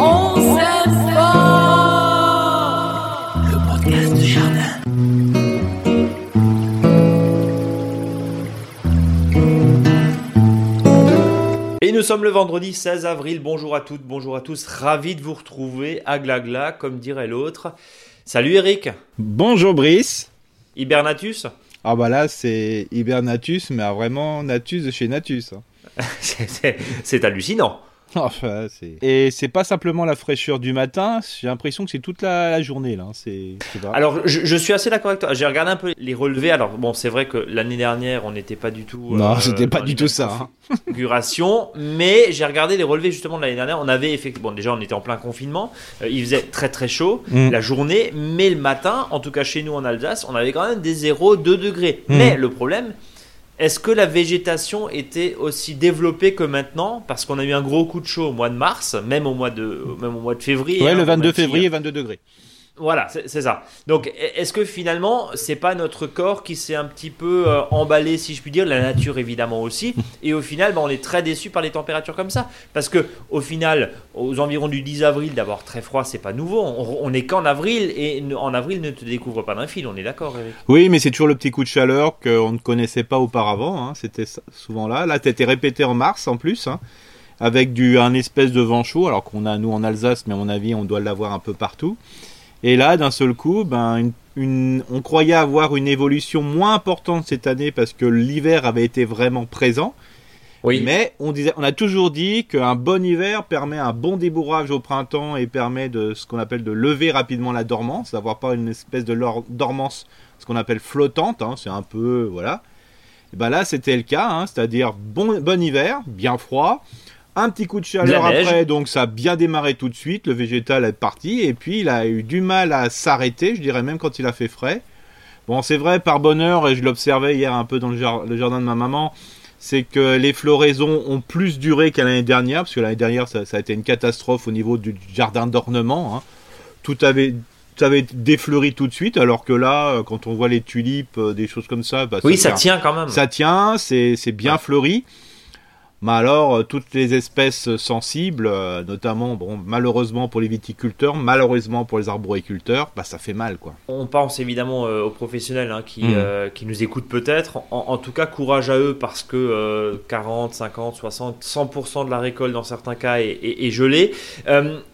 On s'aime fort. Le podcast du jardin. Et nous sommes le vendredi 16 avril. Bonjour à toutes, bonjour à tous. Ravi de vous retrouver à Glagla, comme dirait l'autre. Salut Eric. Bonjour Brice. Hibernatus. Ah bah là c'est Hibernatus, mais vraiment Natus de chez Natus. hein. C'est hallucinant. Enfin. Et c'est pas simplement la fraîcheur du matin, j'ai l'impression que c'est toute la, la journée là. hein. C'est. Alors, je, je suis assez d'accord avec toi. J'ai regardé un peu les relevés. Alors, bon, c'est vrai que l'année dernière, on n'était pas du tout. non, euh, c'était pas du tout ça. hein. configurations, mais j'ai regardé les relevés justement de l'année dernière. On avait effectivement, bon, déjà, on était en plein confinement. Euh, il faisait très très chaud Mm. la journée, mais le matin, en tout cas chez nous en Alsace, on avait quand même des 0-2 degrés. Mm. Mais le problème, est-ce que la végétation était aussi développée que maintenant? Parce qu'on a eu un gros coup de chaud au mois de mars, même au mois de, même au mois de février. Ouais, hein, le même 22 si- février, 22 degrés. Voilà, c'est ça. Donc, e- est-ce que finalement, c'est pas notre corps qui s'est un petit peu euh, emballé, si je puis dire, la nature évidemment aussi, et au final, bah, on est très déçu par les températures comme ça, parce que au final, aux environs du 10 avril, d'avoir très froid, c'est pas nouveau. On, on est qu'en avril, et en avril ne te découvre pas d'un fil. On est d'accord, Oui, mais c'est toujours le petit coup de chaleur qu'on ne connaissait pas auparavant. hein. C'était souvent là. Là, t'étais répété en mars en plus, hein, avec du un espèce de vent chaud, alors qu'on a nous en Alsace, mais à mon avis, on doit l'avoir un peu partout. Et là, d'un seul coup, ben, une- une- on croyait avoir une évolution moins importante cette année parce que l'hiver avait été vraiment présent. Oui. Mais on, disait, on a toujours dit qu'un bon hiver permet un bon débourrage au printemps et permet de ce qu'on appelle de lever rapidement la dormance, d'avoir pas une espèce de dormance, ce qu'on appelle flottante. hein, c'est un peu voilà. Et ben là, c'était le cas, hein, c'est-à-dire bon, bon hiver, bien froid. Un petit coup de chaleur De après, donc ça a bien démarré tout de suite. Le végétal est parti et puis il a eu du mal à s'arrêter, je dirais même quand il a fait frais. Bon, c'est vrai, par bonheur, et je l'observais hier un peu dans le, jar- le jardin de ma maman, c'est que les floraisons ont plus duré qu'à l'année dernière, parce que l'année dernière, ça, ça a été une catastrophe au niveau du jardin d'ornement. hein. Tout avait, tout avait défleuri tout de suite, alors que là, euh, quand on voit les tulipes, euh, des choses comme ça, bah, Oui, ça tient quand même. ça tient, c'est c'est bien Ouais. fleuri. Mais alors, euh, toutes les espèces sensibles, euh, notamment, bon, malheureusement pour les viticulteurs, malheureusement pour les arboriculteurs, bah, ça fait mal, quoi. On pense évidemment euh, aux professionnels hein, qui, Mm. euh, qui nous écoutent peut-être. En, en tout cas, courage à eux parce que euh, 40, 50, 60, 100% de la récolte dans certains cas est, est- est gelée.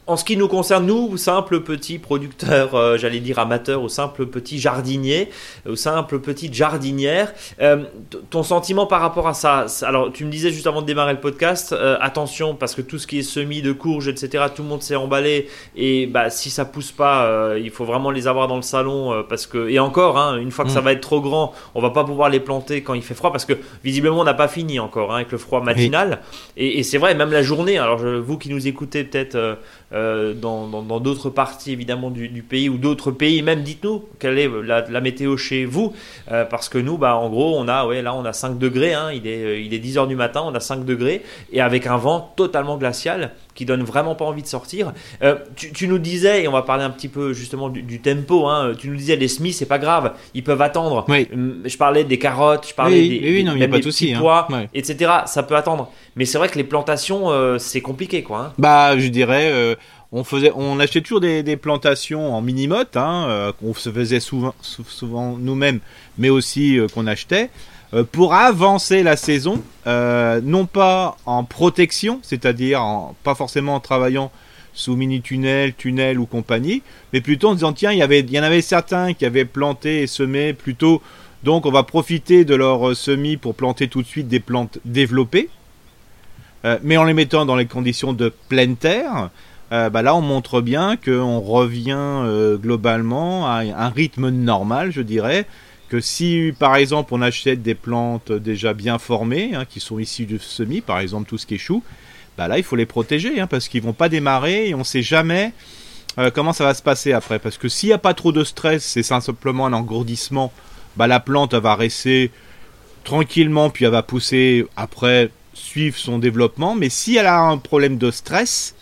En ce qui nous concerne, nous, simples petits producteurs, euh, j'allais dire amateurs, ou simples petits jardiniers, ou simples petites jardinières, euh, ton sentiment par rapport à ça Alors, tu me disais juste avant de démarrer le podcast, euh, attention parce que tout ce qui est semis de courges, etc., tout le monde s'est emballé et bah, si ça pousse pas, euh, il faut vraiment les avoir dans le salon parce que et encore, hein, une fois que ça Mm. va être trop grand, on va pas pouvoir les planter quand il fait froid parce que visiblement on n'a pas fini encore hein, avec le froid matinal. Et, et c'est vrai, même la journée. Alors je- vous qui nous écoutez peut-être euh, dans d'autres parties évidemment du, pays ou d'autres pays, même dites-nous quelle est la, la météo chez vous. Euh, parce que nous, bah en gros, on a ouais là on a 5 degrés. Hein, il est euh, il est 10 heures du matin, on a 5 degrés. Et avec un vent totalement glacial qui donne vraiment pas envie de sortir. Euh, tu, tu nous disais, et on va parler un petit peu justement du, du tempo, hein, tu nous disais les semis, c'est pas grave, ils peuvent attendre. Oui. Hum, Je parlais des carottes, je parlais Oui, des, oui, oui, des- non, même des petits hein. pois, Ouais. etc. Ça peut attendre. Mais c'est vrai que les plantations, euh, c'est compliqué, quoi. hein. Bah, je dirais, euh, on faisait, on achetait toujours des, des plantations en mini-motte, hein, euh, qu'on se faisait souvent, sou- souvent nous-mêmes, mais aussi euh, qu'on achetait, euh, pour avancer la saison, euh, non pas en protection, c'est-à-dire pas forcément en travaillant sous mini-tunnel, tunnel ou compagnie, mais plutôt en disant tiens, il y avait, y en avait certains qui avaient planté et semé plutôt, donc on va profiter de leur euh, semis pour planter tout de suite des plantes développées, Euh, mais en les mettant dans les conditions de pleine terre. euh, bah là, on montre bien qu'on revient euh, globalement à un rythme normal, je dirais, que si par exemple on achète des plantes déjà bien formées, hein, qui sont issues du semis, par exemple tout ce qui est chou, bah là il faut les protéger hein, parce qu'ils vont pas démarrer et on sait jamais euh, comment ça va se passer après. Parce que s'il n'y a pas trop de stress, c'est simplement un engourdissement, bah la plante va rester tranquillement puis elle va pousser après suivre son développement. Mais si elle a un problème de stress,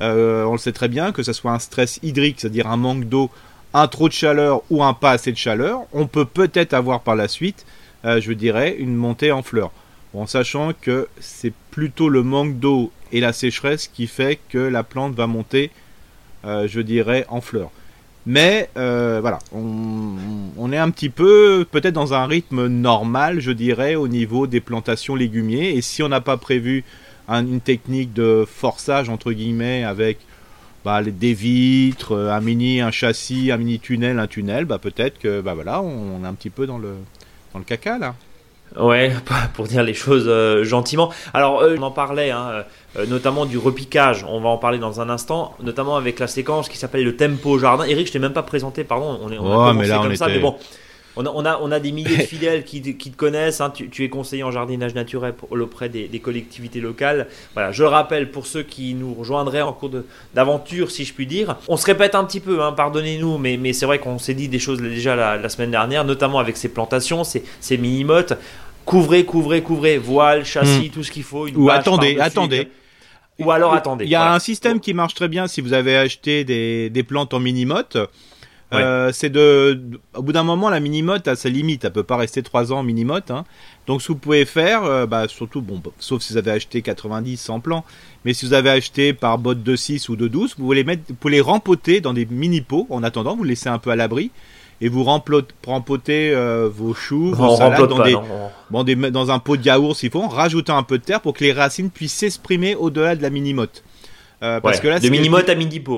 euh, on le sait très bien que ce soit un stress hydrique, c'est-à-dire un manque d'eau, un trop de chaleur ou un pas assez de chaleur, on peut peut-être avoir par la suite, euh, je dirais, une montée en fleurs. En sachant que c'est plutôt le manque d'eau et la sécheresse qui fait que la plante va monter, euh, je dirais, en fleurs. Mais euh, voilà, on, est un petit peu peut-être dans un rythme normal, je dirais, au niveau des plantations légumiers. Et si on n'a pas prévu une technique de forçage, entre guillemets, avec bah, des vitres, un mini, un châssis, un mini tunnel, un tunnel, bah, peut-être que bah, voilà, on, est un petit peu dans le, dans le caca là. Ouais, pour dire les choses euh, gentiment. Alors, euh, on en parlait, hein, euh, notamment du repiquage. On va en parler dans un instant, notamment avec la séquence qui s'appelle le tempo jardin. Eric, je t'ai même pas présenté, pardon. On est, on a commencé comme ça, mais bon. On a, on a, des milliers de fidèles qui, qui te connaissent. Hein. Tu, es conseiller en jardinage naturel auprès des, des, collectivités locales. Voilà, je le rappelle pour ceux qui nous rejoindraient en cours d'aventure, si je puis dire. On se répète un petit peu, hein, pardonnez-nous, mais, mais c'est vrai qu'on s'est dit des choses déjà la, semaine dernière, notamment avec ces plantations, ces, ces mini-mottes. Couvrez, couvrez, couvrez, voile, châssis, hmm. tout ce qu'il faut. Ou attendez, attendez. Ou alors attendez. Il y a un système qui marche très bien si vous avez acheté des, des plantes en mini-motte. Euh, c'est de, au bout d'un moment, la minimote a sa limite. Elle peut pas rester 3 ans en minimote. Hein. Donc, ce que vous pouvez faire, euh, bah, surtout, bon, sauf si vous avez acheté 90 sans plan, mais si vous avez acheté par botte de 6 ou de 12, vous pouvez les mettre, vous pouvez les rempoter dans des mini pots en attendant, vous les laissez un peu à l'abri et vous rempotez euh, vos choux, vos salades dans, des, bon, des, dans un pot de yaourt s'il faut, en rajoutant un peu de terre pour que les racines puissent s'exprimer au-delà de la minimote. Euh, parce que là, de mini-motte à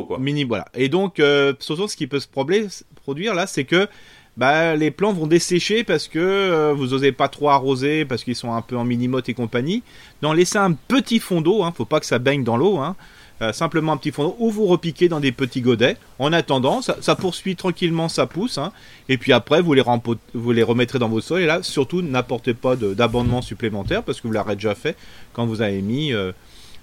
quoi. Mini, voilà. Et donc, euh, surtout, ce qui peut se produire là, c'est que bah, les plants vont dessécher parce que euh, vous n'osez pas trop arroser, parce qu'ils sont un peu en mini-motte et compagnie. Donc, laissez un petit fond d'eau, hein, faut pas que ça baigne dans l'eau, hein. Euh, simplement un petit fond d'eau, ou vous repiquez dans des petits godets. En attendant, ça, ça poursuit tranquillement sa pousse, hein. et puis après, vous les, vous les remettrez dans vos sols, et là, surtout, n'apportez pas d'abondement supplémentaire, parce que vous l'avez déjà fait quand vous avez mis euh,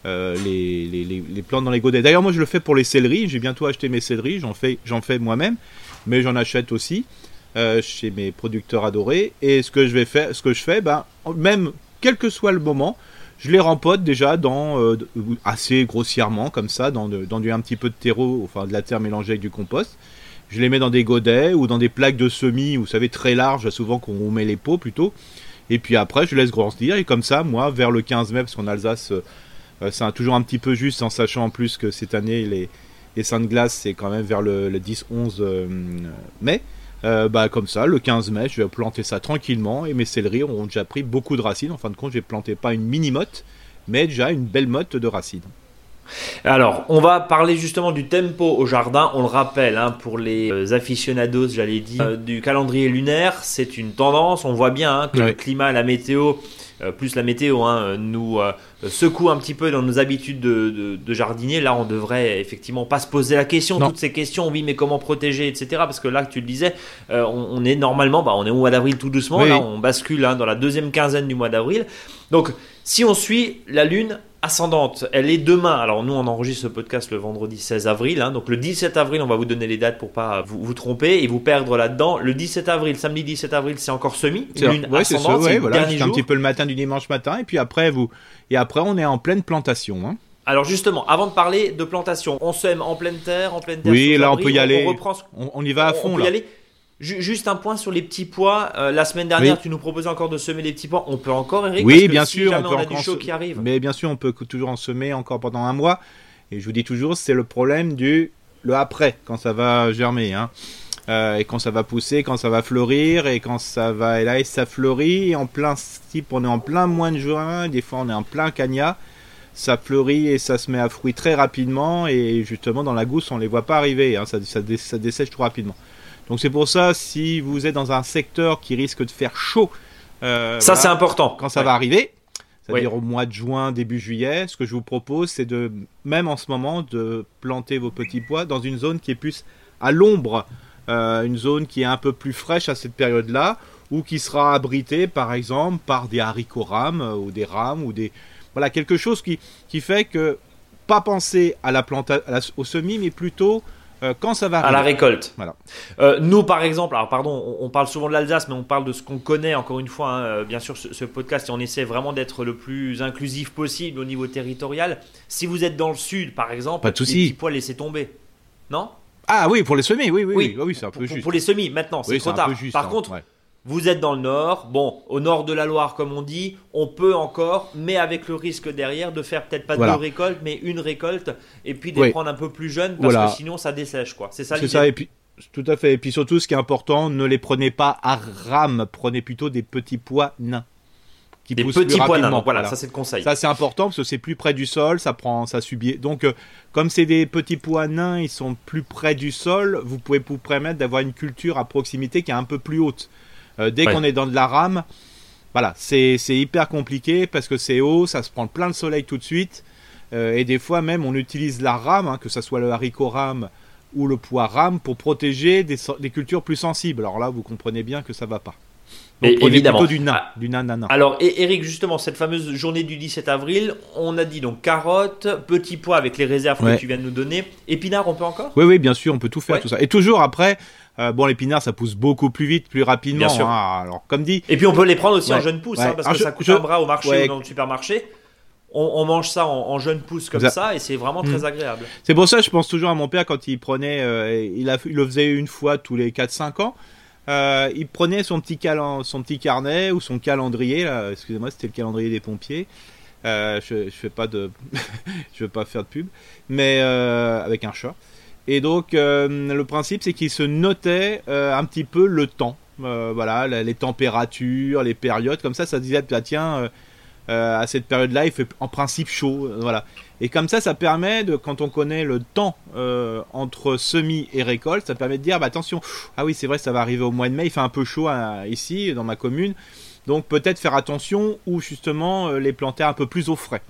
les, les, plantes dans les godets. D'ailleurs, moi je le fais pour les céleris. J'ai bientôt acheté mes céleris. J'en fais, j'en fais moi-même, mais j'en achète aussi euh, chez mes producteurs adorés. Et ce que je vais faire, ce que je fais, ben, même quel que soit le moment, je les rempote déjà dans euh, assez grossièrement comme ça, dans, dans du un petit peu de terreau, enfin de la terre mélangée avec du compost. Je les mets dans des godets ou dans des plaques de semis, vous savez, très larges, souvent qu'on met les pots plutôt. Et puis après, je laisse grandir. Et comme ça, moi, vers le 15 mai, parce qu'en Alsace, euh, c'est toujours un petit peu juste en sachant en plus que cette année les, les Saints de glace c'est quand même vers le, 10-11 euh, mai. Euh, bah, comme ça, le 15 mai, je vais planter ça tranquillement et mes céleris auront déjà pris beaucoup de racines. En fin de compte, j'ai planté pas une mini motte, mais déjà une belle motte de racines. Alors, on va parler justement du tempo au jardin. On le rappelle, hein, pour les aficionados, j'allais dire, du calendrier lunaire, c'est une tendance. On voit bien hein, que le climat, la météo euh, plus la météo hein, nous euh, secoue un petit peu dans nos habitudes de, de, jardinier. Là, on devrait effectivement pas se poser la question, toutes ces questions, oui, mais comment protéger, etc. Parce que là, tu le disais, euh, on, est normalement, bah, on est au mois d'avril tout doucement, là, on bascule hein, dans la deuxième quinzaine du mois d'avril. Donc, si on suit la Lune, ascendante. Elle est demain. Alors nous, on enregistre ce podcast le vendredi 16 avril. Hein. donc le 17 avril, on va vous donner les dates pour pas vous, vous tromper et vous perdre là-dedans. Le 17 avril, samedi 17 avril, c'est encore semi. Lune ouais, ascendante. C'est voilà, un petit peu le matin du dimanche matin et puis après vous et après on est en pleine plantation. Hein. Alors justement, avant de parler de plantation, on sème en pleine terre, en pleine terre. Oui, là on peut y aller. On, reprend... on, y va à fond on peut Y aller. Juste un point sur les petits pois. Euh, la semaine dernière, tu nous proposais encore de semer les petits pois. On peut encore, Eric Oui, bien sûr. on, peut a du chaud qui arrive. Mais bien sûr, on peut toujours en semer encore pendant un mois. Et je vous dis toujours, c'est le problème du le après, quand ça va germer. Hein. Euh, et quand ça va pousser, quand ça va fleurir, et quand ça va. Et là, ça fleurit. en plein type, on est en plein mois de juin. Des fois, on est en plein cagnat. Ça fleurit et ça se met à fruit très rapidement. Et justement, dans la gousse, on les voit pas arriver. Hein. Ça, ça, ça dessèche trop rapidement. Donc c'est pour ça, si vous êtes dans un secteur qui risque de faire chaud, euh, ça c'est important. Quand ça va arriver, c'est-à-dire au mois de juin, début juillet, ce que je vous propose, c'est de, même en ce moment, de planter vos petits pois dans une zone qui est plus à l'ombre, euh, une zone qui est un peu plus fraîche à cette période-là, ou qui sera abritée, par exemple, par des haricots rames euh, ou des rames ou des voilà quelque chose qui qui fait que pas penser à la plante au semis, mais plutôt euh, quand ça va À la récolte. Voilà. Euh, nous, par exemple, alors pardon, on, parle souvent de l'Alsace, mais on parle de ce qu'on connaît, encore une fois, hein, euh, bien sûr, ce, podcast, et on essaie vraiment d'être le plus inclusif possible au niveau territorial. Si vous êtes dans le sud, par exemple, Pas de les petits pois, laissez tomber. Non? Ah oui, pour les semis, oui, oui, oui, oui, c'est un peu pour, juste. Pour les semis, maintenant, c'est trop tard. par contre, vous êtes dans le nord, bon, au nord de la Loire comme on dit, on peut encore, mais avec le risque derrière de faire peut-être pas deux récoltes, mais une récolte, et puis de les prendre un peu plus jeunes, parce que sinon ça dessèche, quoi. C'est ça C'est ça, et puis tout à fait, et puis surtout ce qui est important, ne les prenez pas à rame, prenez plutôt des petits pois nains. Qui des petits pois nains, voilà, ça c'est le conseil. Ça c'est important parce que c'est plus près du sol, ça prend, ça subit. Donc euh, comme c'est des petits pois nains, ils sont plus près du sol, vous pouvez vous permettre d'avoir une culture à proximité qui est un peu plus haute. Euh, dès qu'on est dans de la rame, voilà, c'est hyper compliqué parce que c'est haut, ça se prend plein de soleil tout de suite. Euh, et des fois même, on utilise la rame, hein, que ce soit le haricot rame ou le pois rame, pour protéger des, des cultures plus sensibles. Alors là, vous comprenez bien que ça va pas. Donc, évidemment. plutôt du nain, du nain, Alors, et Eric, justement, cette fameuse journée du 17 avril, on a dit donc carottes, petits pois avec les réserves que tu viens de nous donner. Épinards, on peut encore? Oui, oui, bien sûr, on peut tout faire, tout ça. Et toujours après, euh, bon, l'épinard, ça pousse beaucoup plus vite, plus rapidement. Hein. alors, comme dit. Et puis, on peut les prendre aussi en jeune pousse, hein, parce que ça coûte un bras au marché ou dans le supermarché. On, mange ça en, jeune pousse comme ça, et c'est vraiment très hmm. agréable. C'est pour ça, je pense toujours à mon père quand il prenait, euh, il, a, il le faisait une fois tous les 4-5 ans. Euh, il prenait son petit, son petit carnet ou son calendrier, excusez-moi, c'était le calendrier des pompiers. je, je fais pas de, je veux pas faire de pub, mais avec un chat. Et donc, euh, le principe, c'est qu'il se notait euh, un petit peu le temps. Euh, voilà, les températures, les périodes. Comme ça, ça disait, bah, tiens, à cette période-là, il fait en principe chaud. voilà. Et comme ça, ça permet, de, quand on connaît le temps entre semis et récolte, ça permet de dire, bah, attention, ah oui, c'est vrai, ça va arriver au mois de mai, il fait un peu chaud ici, dans ma commune. Donc peut-être faire attention ou justement les planter un peu plus au frais.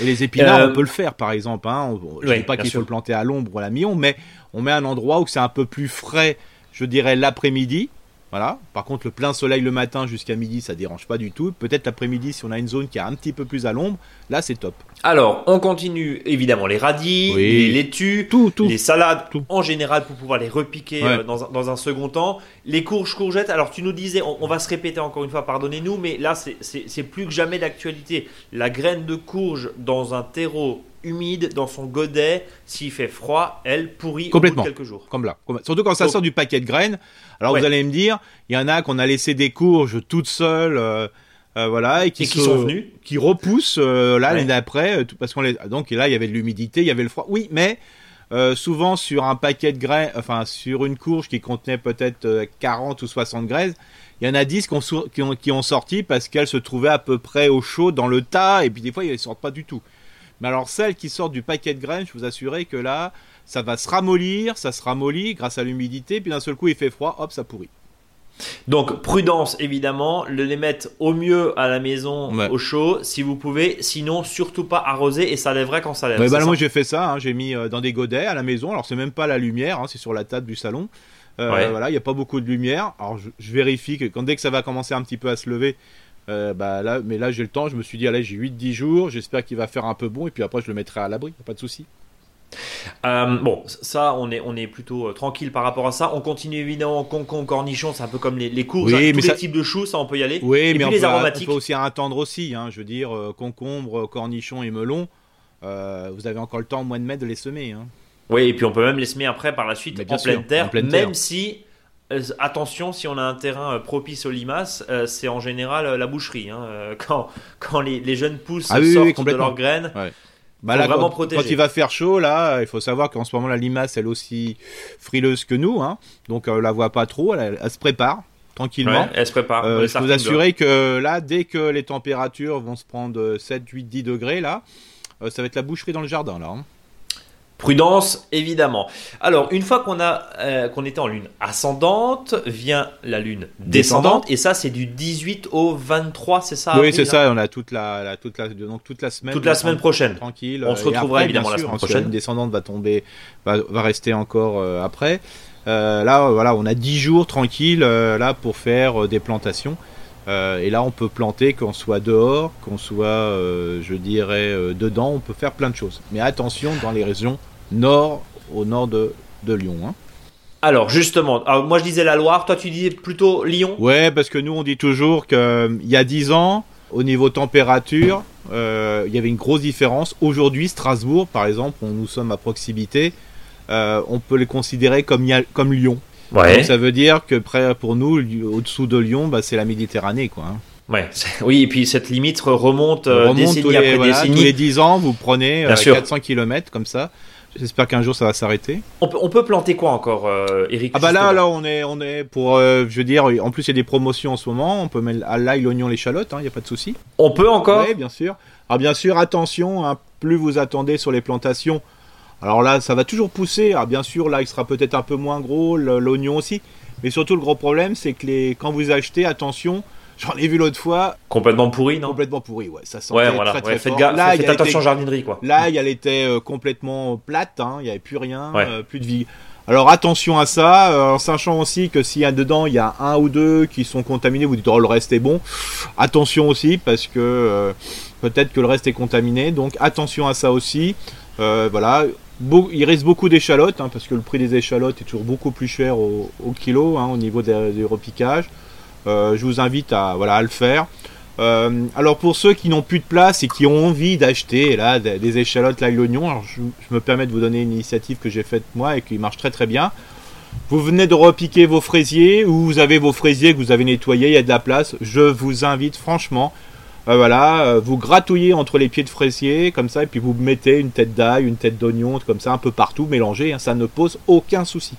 Et les épinards, on euh, peut le faire, par exemple. Hein. Je ne dis pas qu'il faut le planter à l'ombre ou à la mi mais on met un endroit où c'est un peu plus frais, je dirais l'après-midi. Voilà. Par contre, le plein soleil le matin jusqu'à midi, ça dérange pas du tout. Peut-être l'après-midi, si on a une zone qui est un petit peu plus à l'ombre, là, c'est top. Alors, on continue évidemment les radis, les laitues, tout, les salades en général pour pouvoir les repiquer euh, dans, un, second temps. Les courges, courgettes, alors tu nous disais, on, va se répéter encore une fois, pardonnez-nous, mais là, c'est plus que jamais d'actualité. La graine de courge dans un terreau humide dans son godet, s'il fait froid, elle pourrit Complètement. au bout de quelques jours. Comme là. Surtout quand ça sort du paquet de graines. Alors vous allez me dire, il y en a qu'on a laissé des courges toutes seules. Euh, euh, voilà et qui, sont venus qui repoussent euh, là l'année d'après parce qu'on les donc là il y avait de l'humidité il y avait le froid oui mais souvent sur un paquet de graines enfin sur une courge qui contenait peut-être 40 ou 60 graines il y en a 10 qui ont, qui ont, sorti parce qu'elles se trouvaient à peu près au chaud dans le tas et puis des fois ils ne sortent pas du tout mais alors celles qui sortent du paquet de graines, je vous assurer que là, ça va se ramollir, ça se ramollit grâce à l'humidité, puis d'un seul coup il fait froid, hop, ça pourrit. Donc prudence évidemment, le les mettre au mieux à la maison au chaud si vous pouvez, sinon surtout pas arroser et ça lèverait quand ça lève. bah, moi j'ai fait ça, hein. j'ai mis euh, dans des godets à la maison, alors c'est même pas la lumière, hein, c'est sur la table du salon. Euh, voilà, il n'y a pas beaucoup de lumière. Alors je, je, vérifie que quand dès que ça va commencer un petit peu à se lever, euh, bah là, mais là j'ai le temps, je me suis dit allez j'ai 8-10 jours, j'espère qu'il va faire un peu bon et puis après je le mettrai à l'abri, pas de souci. Euh, bon, ça, on est, on est plutôt euh, tranquille par rapport à ça. On continue évidemment concombre, cornichon, c'est un peu comme les, les courges, oui, hein, tous les types de choux, ça on peut y aller. Oui, mais on, les peut, aromatiques. on peut aussi attendre aussi. Hein, je veux dire, concombre, cornichon et melon, vous avez encore le temps au mois de mai de les semer. Hein. Oui, et puis on peut même les semer après par la suite en, pleine terre, même si attention, si on a un terrain euh, propice aux limaces, euh, c'est en général la boucherie. Hein, quand, quand les, jeunes pousses ah sortent de leurs graines, bah vraiment quand, quand, il va faire chaud, là, il faut savoir qu'en ce moment la limace elle est aussi frileuse que nous, hein, donc on la voit pas trop, elle, se prépare tranquillement. elle se prépare. je vous assurer que là, dès que les températures vont se prendre 7, 8, 10 degrés, là, ça va être la boucherie dans le jardin, là. Hein. Prudence, évidemment. Alors, une fois qu'on a euh, qu'on était en lune ascendante, vient la lune descendante, et ça, c'est du 18 au 23, c'est ça Oui, c'est ça. On a toute la, toute la donc toute la semaine. Toute la semaine prochaine. Tranquille. On se retrouvera évidemment la semaine prochaine. La lune descendante va tomber, va, rester encore euh, après. Euh, là, voilà, on a 10 jours tranquilles là pour faire des plantations. Et là, on peut planter qu'on soit dehors, qu'on soit, je dirais, dedans. On peut faire plein de choses. Mais attention dans les régions nord, au nord de, de Lyon. Hein. Alors justement, moi je disais la Loire, toi tu disais plutôt Lyon Ouais, parce que nous on dit toujours qu'il euh, y a 10 ans, au niveau température, euh, il y avait une grosse différence. Aujourd'hui, Strasbourg, par exemple, où nous sommes à proximité, euh, on peut les considérer comme, comme Lyon. Ouais. Donc ça veut dire que près pour nous, au-dessous de Lyon, bah, c'est la Méditerranée, quoi. Hein. Ouais, oui, et puis cette limite remonte, euh, décennie tous les, après décennie. Tous les 10 ans, vous prenez 400 km comme ça. J'espère qu'un jour ça va s'arrêter. On peut, on peut, planter quoi encore, euh, Eric Ah bah là, là, on est, on est pour, euh, je veux dire, en plus il y a des promotions en ce moment. On peut mettre à l'ail, l'oignon, l'échalote, il hein, n'y a pas de souci. On peut encore Oui, bien sûr. Alors bien sûr, attention, hein, plus vous attendez sur les plantations. Alors là, ça va toujours pousser. Alors bien sûr, là, il sera peut-être un peu moins gros, l'oignon aussi. Mais surtout, le gros problème, c'est que les, quand vous achetez, attention, J'en ai vu l'autre fois. Complètement pourri, non? Complètement pourri, ouais. Ça sentait ouais, très, très fort. Là, faites attention jardinerie, quoi. Là, elle était euh, complètement plate, hein. il n'y avait plus rien, euh, plus de vie. Alors attention à ça, euh, en sachant aussi que s'il y a dedans, il y a un ou deux qui sont contaminés, vous dites oh le reste est bon. Attention aussi parce que peut-être que le reste est contaminé, donc attention à ça aussi. voilà, il reste beaucoup d'échalotes hein, parce que le prix des échalotes est toujours beaucoup plus cher au, kilo hein, au niveau des, repiquages. Euh, je vous invite à, voilà, à le faire. Euh, alors pour ceux qui n'ont plus de place et qui ont envie d'acheter des, échalotes l'ail l'oignon, je, je, me permets de vous donner une initiative que j'ai faite moi et qui marche très très bien. Vous venez de repiquer vos fraisiers ou vous avez vos fraisiers que vous avez nettoyés, il y a de la place. Je vous invite franchement, euh, voilà, vous gratouillez entre les pieds de fraisier comme ça et puis vous mettez une tête d'ail, une tête d'oignon comme ça un peu partout mélangé. Hein, ça ne pose aucun souci.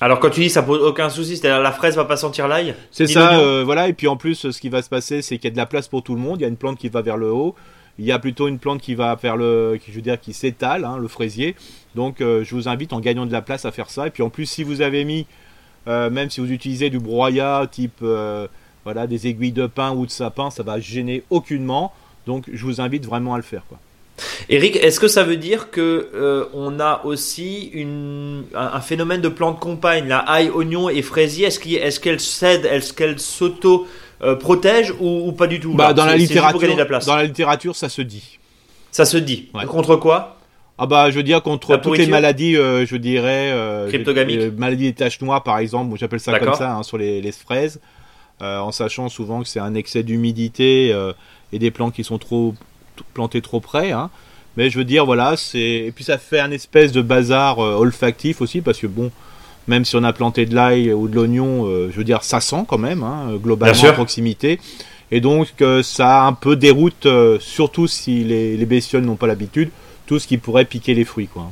Alors quand tu dis ça pose aucun souci, c'est-à-dire la fraise va pas sentir l'ail C'est ça, euh, voilà. Et puis en plus, ce qui va se passer, c'est qu'il y a de la place pour tout le monde. Il y a une plante qui va vers le haut. Il y a plutôt une plante qui va vers le, qui, je veux dire, qui s'étale, hein, le fraisier. Donc euh, je vous invite en gagnant de la place à faire ça. Et puis en plus, si vous avez mis, euh, même si vous utilisez du broyat type, voilà, des aiguilles de pin ou de sapin, ça va gêner aucunement. Donc je vous invite vraiment à le faire, quoi. Eric, est-ce que ça veut dire que euh, on a aussi une, un, phénomène de plantes compagne, la ail, oignon et fraisier? Est-ce qu'elle est cède, est-ce qu'elle s'auto euh, protège ou, pas du tout? Bah, dans la littérature, dans la littérature, ça se dit. Ça se dit. Contre quoi? Ah bah je veux dire contre toutes les maladies, euh, je dirais cryptogamiques, maladies des taches noires par exemple, j'appelle ça comme ça hein, sur les, les fraises, en sachant souvent que c'est un excès d'humidité et des plantes qui sont trop planté trop près. Hein. Mais je veux dire, voilà, c'est. Et puis ça fait un espèce de bazar euh, olfactif aussi, parce que bon, même si on a planté de l'ail ou de l'oignon, euh, je veux dire, ça sent quand même, hein, globalement à proximité. Et donc euh, ça un peu déroute, surtout si les, les bestioles n'ont pas l'habitude, tout ce qui pourrait piquer les fruits, quoi.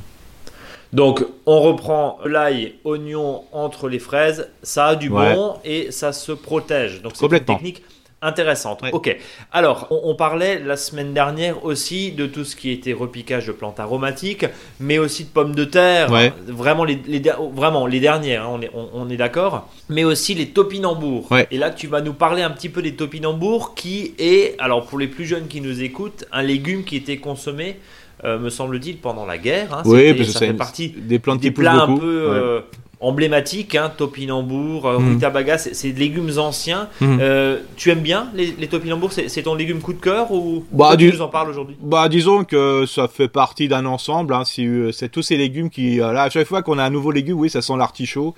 Donc, on reprend l'ail, oignon entre les fraises, ça a du bon et ça se protège. Donc, c'est une technique Intéressante. Ok. Alors, on, parlait la semaine dernière aussi de tout ce qui était repiquage de plantes aromatiques, mais aussi de pommes de terre. Vraiment les, vraiment les dernières. Hein, on est, d'accord. Mais aussi les topinambours. Et là, tu vas nous parler un petit peu des topinambours, qui est, alors pour les plus jeunes qui nous écoutent, un légume qui était consommé. Euh, me semble-t-il, pendant la guerre. Hein. oui, parce que ça fait partie des plantes des plats un peu euh, emblématique, hein, topinambour, euh, mm. rutabaga, c'est des légumes anciens. Euh, tu aimes bien les, les topinambours? C'est ton légume coup de cœur ou bah, tu nous en parles aujourd'hui? Bah disons que ça fait partie d'un ensemble. Hein, c'est tous ces légumes qui, là, à chaque fois qu'on a un nouveau légume, oui, ça sent l'artichaut.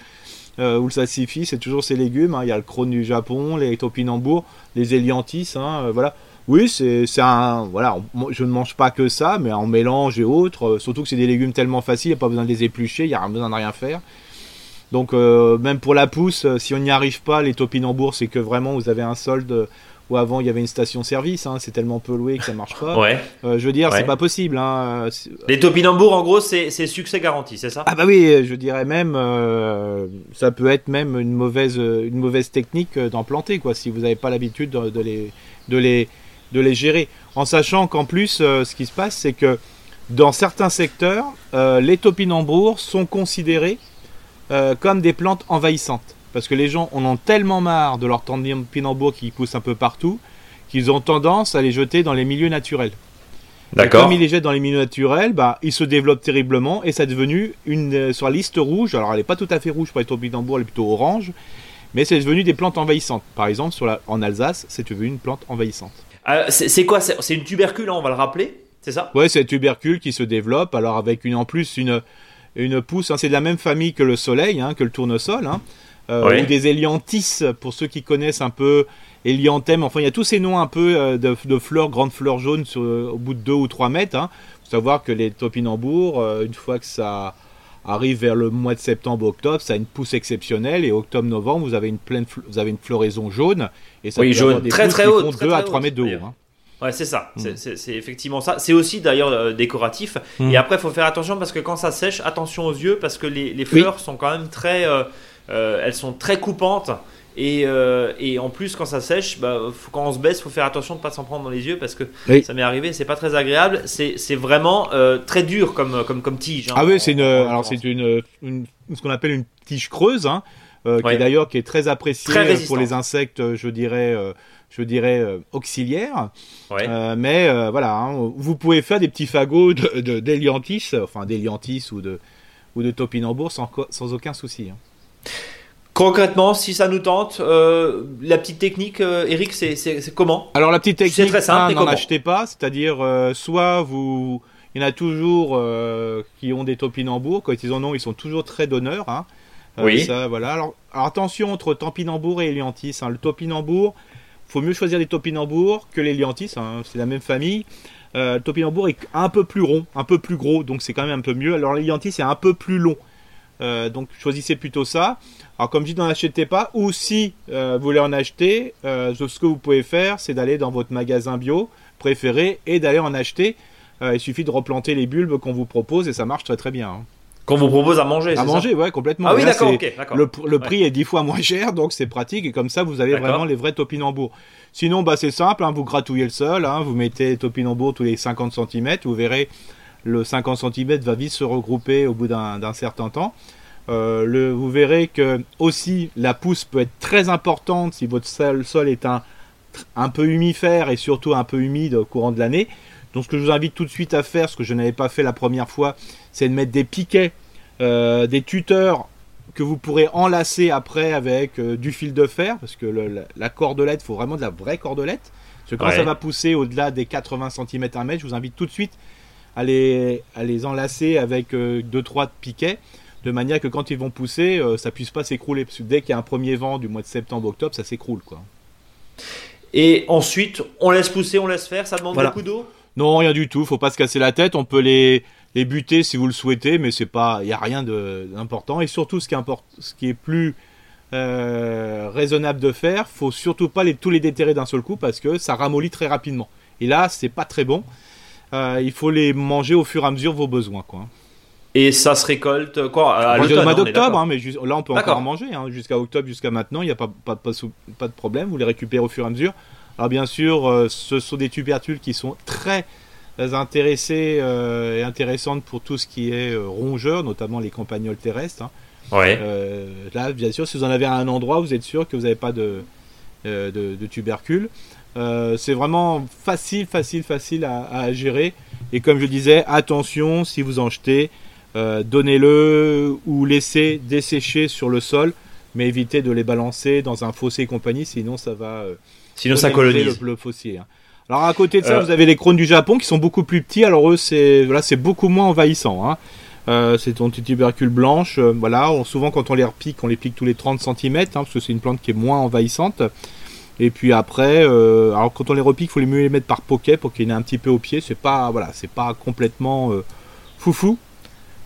ou le sassifis, c'est toujours ces légumes. Hein. Il y a le crône du Japon, les topinambours, les hélianthis, voilà. Oui, c'est un. Voilà, je ne mange pas que ça, mais en mélange et autres. surtout que c'est des légumes tellement faciles, il n'y a pas besoin de les éplucher, il n'y a besoin de rien faire. Donc euh, même pour la pousse, euh, si on n'y arrive pas, les topinambours, c'est que vraiment vous avez un solde où avant il y avait une station-service, hein, c'est tellement peu loué que ça marche pas. ouais. Euh, je veux dire, c'est pas possible. Hein. Les topinambours, en gros, c'est succès garanti, c'est ça? Ah bah oui, je dirais même, ça peut être même une mauvaise, une mauvaise technique d'en planter, quoi, si vous n'avez pas l'habitude de, les, de, les, de les gérer. En sachant qu'en plus, ce qui se passe, c'est que dans certains secteurs, les topinambours sont considérés euh, comme des plantes envahissantes. Parce que les gens en ont tellement marre de leurs topinambours qui poussent un peu partout qu'ils ont tendance à les jeter dans les milieux naturels. D'accord. Comme ils les jettent dans les milieux naturels, bah, ils se développent terriblement et ça est devenu une euh, sur la liste rouge. Alors elle n'est pas tout à fait rouge pour les topinambours, elle est plutôt orange, mais c'est devenu des plantes envahissantes. Par exemple, sur la, en Alsace, c'est devenu une plante envahissante. Euh, c'est quoi C'est une tubercule, hein, on va le rappeler, c'est ça? Ouais, c'est une tubercule qui se développe. Alors avec une en plus une une pousse, hein, c'est de la même famille que le soleil, hein, que le tournesol, hein, euh, ou des hélianthis, pour ceux qui connaissent un peu hélianthème, enfin il y a tous ces noms un peu euh, de, fleurs, grandes fleurs jaunes au bout de 2 ou 3 mètres. Il faut savoir que les topinambours, euh, une fois que ça arrive vers le mois de septembre, octobre, ça a une pousse exceptionnelle et octobre, novembre, vous avez une pleine, vous avez une floraison jaune et ça oui, jaune, des très très haute, 2 à 3 mètres de haut. Hein. Ouais, c'est ça. Hmm. C'est effectivement ça. C'est aussi d'ailleurs euh, décoratif. Hmm. Et après, il faut faire attention parce que quand ça sèche, attention aux yeux parce que les, les fleurs sont quand même très, euh, euh, elles sont très coupantes. Et, et, en plus, quand ça sèche, bah, quand on se baisse, il faut faire attention de ne pas s'en prendre dans les yeux parce que ça m'est arrivé, c'est pas très agréable. C'est vraiment très dur comme, comme, comme tige. Hein, ah oui, c'est une, alors c'est une, une, ce qu'on appelle une tige creuse, hein, qui est d'ailleurs qui est très appréciée pour les insectes, je dirais je dirais, euh, auxiliaire. Euh, mais euh, voilà, hein, vous pouvez faire des petits fagots d'Eliantis, de, enfin d'Eliantis ou de, ou de topinambour sans, sans aucun souci. Concrètement, si ça nous tente, la petite technique, Eric, c'est comment? Alors la petite technique, très simple, n'en achetez pas, c'est-à-dire soit vous, il y en a toujours qui ont des topinambours, quand ils en ont, ils sont toujours très donneurs. Hein. oui. Ça, voilà. Alors, attention entre topinambour et Eliantis. Hein. Le topinambour, faut mieux choisir des topinambours que les liantis, hein, c'est la même famille. Euh, le topinambour est un peu plus rond, un peu plus gros, donc c'est quand même un peu mieux. Alors les liantis c'est un peu plus long, euh, donc choisissez plutôt ça. Alors comme je dis, n'en achetez pas, ou si euh, vous voulez en acheter, ce que vous pouvez faire, c'est d'aller dans votre magasin bio préféré et d'aller en acheter. il suffit de replanter les bulbes qu'on vous propose et ça marche très très bien. Hein. Qu'on vous propose à manger, À manger, ouais, complètement. Ah oui, d'accord, Le, le prix est dix fois moins cher, donc c'est pratique, et comme ça, vous avez vraiment les vrais topinambours. Sinon, bah, c'est simple, hein, vous gratouillez le sol, hein, vous mettez topinambour tous les 50 cm, vous verrez, le 50 cm va vite se regrouper au bout d'un certain temps. Euh, le, vous verrez que aussi la pousse peut être très importante si votre sol, sol est un, un peu humifère et surtout un peu humide au courant de l'année. Donc ce que je vous invite tout de suite à faire, ce que je n'avais pas fait la première fois, c'est de mettre des piquets, euh, des tuteurs que vous pourrez enlacer après avec euh, du fil de fer, parce que la, cordelette, il faut vraiment de la vraie cordelette. Parce que quand ça va pousser au-delà des 80 cm à mètre, je vous invite tout de suite à les, à les enlacer avec 2-3 euh, piquets, de manière que quand ils vont pousser, ça puisse pas s'écrouler. Parce que dès qu'il y a un premier vent du mois de septembre-octobre, ça s'écroule. quoi. Et ensuite, on laisse pousser, on laisse faire, ça demande beaucoup d'eau? Non, rien du tout. Faut pas se casser la tête. On peut les, les buter si vous le souhaitez, mais c'est pas, il y a rien d'important. Et surtout, ce qui, importe, ce qui est plus euh, raisonnable de faire, faut surtout pas les, tous les déterrer d'un seul coup parce que ça ramollit très rapidement. Et là, c'est pas très bon. Euh, il faut les manger au fur et à mesure vos besoins, quoi. Et ça se récolte quoi à l'automne, mois d'octobre, hein, mais là on peut encore manger. Hein, jusqu'à octobre, jusqu'à maintenant, il n'y a pas, pas, pas, pas, de problème. Vous les récupérez au fur et à mesure. Alors bien sûr, euh, ce sont des tubercules qui sont très intéressés euh, et intéressantes pour tout ce qui est euh, rongeur, notamment les campagnols terrestres. Hein. Ouais. là, bien sûr, si vous en avez à un endroit, vous êtes sûr que vous n'avez pas de, de, tubercules. C'est vraiment facile, facile, facile à, à, gérer. Et comme je disais, attention, si vous en jetez, donnez-le ou laissez dessécher sur le sol, mais évitez de les balancer dans un fossé et compagnie, sinon ça va Sinon, ça colonise. Le, fossier. Hein. Alors à côté de ça, euh. vous avez les crônes du Japon qui sont beaucoup plus petits. Alors eux, c'est voilà, c'est beaucoup moins envahissant. Hein. Euh, c'est ton tubercule blanche. Euh, voilà, souvent quand on les repique, on les pique tous les 30 cm hein, parce que c'est une plante qui est moins envahissante. Et puis après, alors quand on les repique, il faut les mieux les mettre par poquet pour qu'il y ait un petit peu au pied. C'est pas voilà, c'est pas complètement foufou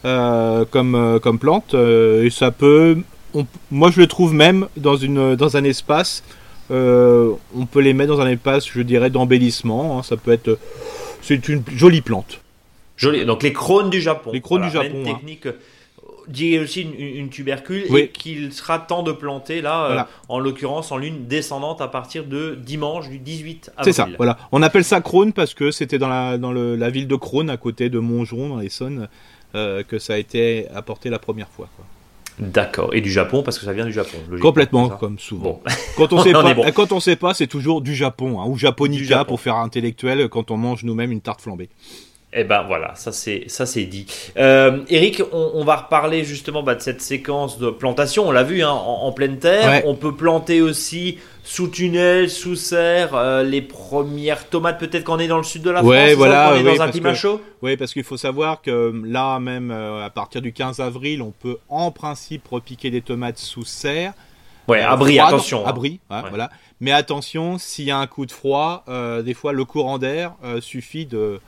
comme comme plante. et ça peut, moi je le trouve même dans une dans un espace euh, on peut les mettre dans un espace, je dirais, d'embellissement. Hein. ça peut être. C'est une jolie plante. Jolie. Donc les crônes du Japon. Les crônes du Japon. Hein. technique. Dit aussi une, tubercule et qu'il sera temps de planter là, euh, en l'occurrence en lune descendante à partir de dimanche du 18 avril. C'est ça, voilà. On appelle ça Crône parce que c'était dans la, dans la ville de Crône, à côté de Montgeron, dans l'Essonne, euh, que ça a été apporté la première fois. Quoi. D'accord. Et du Japon parce que ça vient du Japon. Complètement, comme souvent. Quand on sait pas, quand on sait pas, c'est toujours du Japon hein, ou japonica pour faire intellectuel quand on mange nous-mêmes une tarte flambée. Eh ben voilà, ça c'est ça c'est dit. Euh, Eric, on, va reparler justement bah, de cette séquence de plantation. On l'a vu hein, en, pleine terre. On peut planter aussi sous tunnel, sous serre, euh, les premières tomates. Peut-être qu'on est dans le sud de la France. Ouais, voilà. on est dans un climat chaud. Oui, parce qu'il faut savoir que là même euh, à partir du 15 avril, on peut en principe repiquer des tomates sous serre. Ouais, abri, attention. Hein. Abri, hein, voilà. Mais attention, s'il y a un coup de froid, des fois le courant d'air suffit de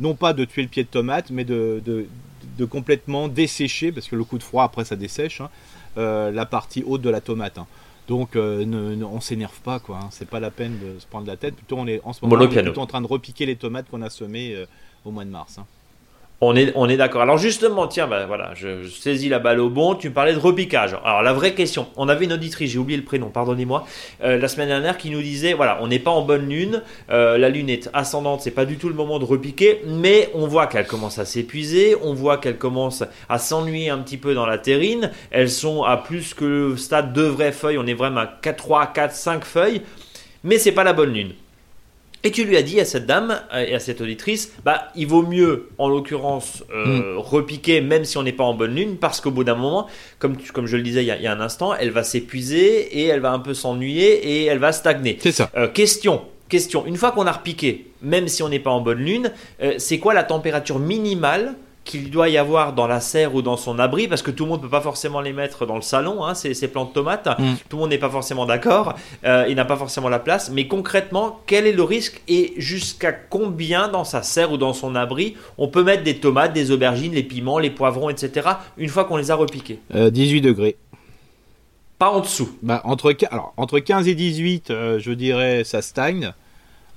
non pas de tuer le pied de tomate, mais de, de complètement dessécher, parce que le coup de froid après ça dessèche, hein, la partie haute de la tomate. Hein. Donc ne, on s'énerve pas quoi, hein. c'est pas la peine de se prendre la tête. Plutôt on est en ce moment plutôt en train de repiquer les tomates qu'on a semées au mois de mars. On est, on est d'accord. Alors justement, tiens, bah, voilà, je, saisis la balle au bon. Tu me parlais de repiquage. Alors la vraie question, on avait une auditrice, j'ai oublié le prénom, pardonnez-moi, euh, la semaine dernière qui nous disait, voilà, on n'est pas en bonne lune, euh, la lune est ascendante, c'est pas du tout le moment de repiquer, mais on voit qu'elle commence à s'épuiser, on voit qu'elle commence à s'ennuyer un petit peu dans la terrine. Elles sont à plus que le stade de vraies feuilles, on est vraiment à 4, 3, 4, 5 feuilles, mais c'est pas la bonne lune. Et tu lui as dit à cette dame euh, et à cette auditrice, bah, il vaut mieux, en l'occurrence, euh, mm. repiquer même si on n'est pas en bonne lune, parce qu'au bout d'un moment, comme, comme je le disais il y, a, un instant, elle va s'épuiser et elle va un peu s'ennuyer et elle va stagner. C'est ça. Euh, question, question. Une fois qu'on a repiqué, même si on n'est pas en bonne lune, c'est quoi la température minimale qu'il doit y avoir dans la serre ou dans son abri, parce que tout le monde ne peut pas forcément les mettre dans le salon, hein, ces, ces, plantes tomates. Mm. Tout le monde n'est pas forcément d'accord, euh, il n'a pas forcément la place. Mais concrètement, quel est le risque et jusqu'à combien dans sa serre ou dans son abri on peut mettre des tomates, des aubergines, les piments, les poivrons, etc. une fois qu'on les a repiqués 18 euh, degrés. Pas en dessous. Bah, entre, alors, entre 15 et 18, euh, je dirais, ça stagne.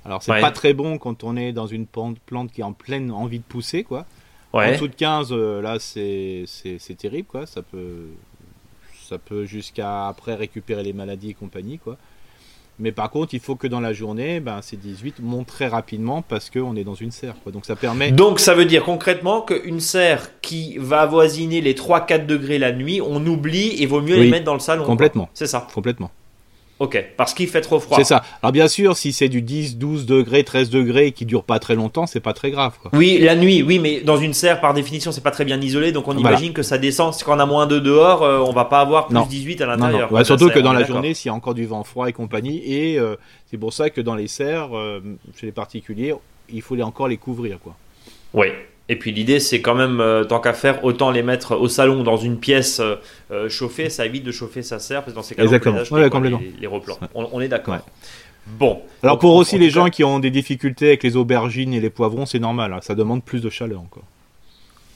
Alors, c'est pas très bon quand on est dans une plante qui est en pleine envie de pousser, quoi. En dessous de 15, euh, là, c'est terrible, quoi. Ça peut, ça peut jusqu'à après récupérer les maladies et compagnie, quoi. Mais par contre, il faut que dans la journée, ben, ces 18 montent très rapidement parce qu'on est dans une serre. Quoi. Donc ça permet. Donc ça veut dire concrètement qu'une serre qui va avoisiner les 3-4 degrés la nuit, on oublie et vaut mieux les mettre dans le salon. Complètement. C'est ça. Complètement. Ok, parce qu'il fait trop froid. C'est ça. Alors bien sûr, si c'est du 10, 12 degrés, 13 degrés qui dure pas très longtemps, c'est pas très grave. Quoi. Oui, la nuit, oui, mais dans une serre, par définition, c'est pas très bien isolé, donc on imagine que ça descend. Quand on a moins de dehors, euh, on va pas avoir plus 18 à l'intérieur. surtout que dans la journée, s'il y a encore du vent froid et compagnie, et euh, c'est pour ça que dans les serres, euh, chez les particuliers, il faut les, encore les couvrir. quoi. Oui, et puis l'idée, c'est quand même, euh, tant qu'à faire, autant les mettre au salon dans une pièce euh, euh, chauffée. Ça évite de chauffer sa serre, parce que dans ces cas-là, on les, les, replants. On, est d'accord. Bon. Alors pour aussi les gens qui ont des difficultés avec les aubergines et les poivrons, c'est normal. Hein. ça demande plus de chaleur encore.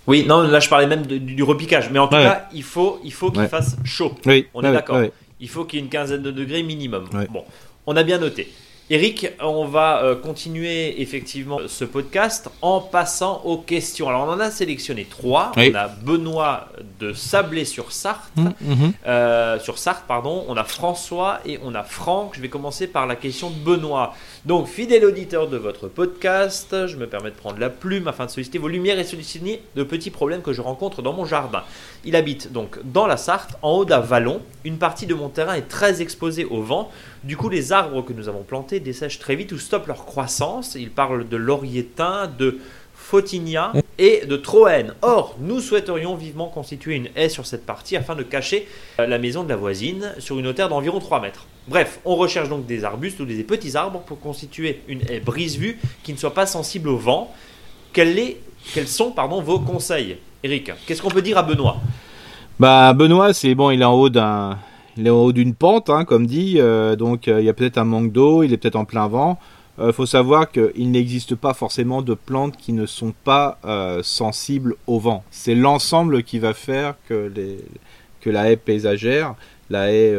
Oui, non, là je parlais même du, repiquage. Mais en tout cas, il faut il faut qu'il fasse chaud. Oui. On est d'accord. Il faut qu'il y ait une quinzaine de degrés minimum. Bon, on a bien noté. Eric, on va euh, continuer effectivement ce podcast en passant aux questions. Alors on en a sélectionné trois. On a Benoît de Sablé-sur-Sarthe, mmh, mmh. euh, sur Sarthe pardon. On a François et on a Franck. Je vais commencer par la question de Benoît. Donc fidèle auditeur de votre podcast, je me permets de prendre la plume afin de solliciter vos lumières et solliciter de petits problèmes que je rencontre dans mon jardin. Il habite donc dans la Sarthe, en haut d'un vallon. Une partie de mon terrain est très exposée au vent. Du coup, les arbres que nous avons plantés dessèchent très vite ou stoppent leur croissance. Il parle de laurietin, de Photinia et de Troène. Or, nous souhaiterions vivement constituer une haie sur cette partie afin de cacher euh, la maison de la voisine sur une hauteur d'environ 3 mètres. Bref, on recherche donc des arbustes ou des petits arbres pour constituer une haie brise-vue qui ne soit pas sensible au vent. Quels, sont pardon, vos conseils? Eric, qu'est-ce qu'on peut dire à Benoît? Bah Benoît, c'est bon, il est en haut d'un il est en haut d'une pente, hein, comme dit, euh, donc euh, il y a peut-être un manque d'eau, il est peut-être en plein vent. Euh, faut savoir qu'il n'existe pas forcément de plantes qui ne sont pas sensibles au vent. C'est l'ensemble qui va faire que, la haie paysagère, la haie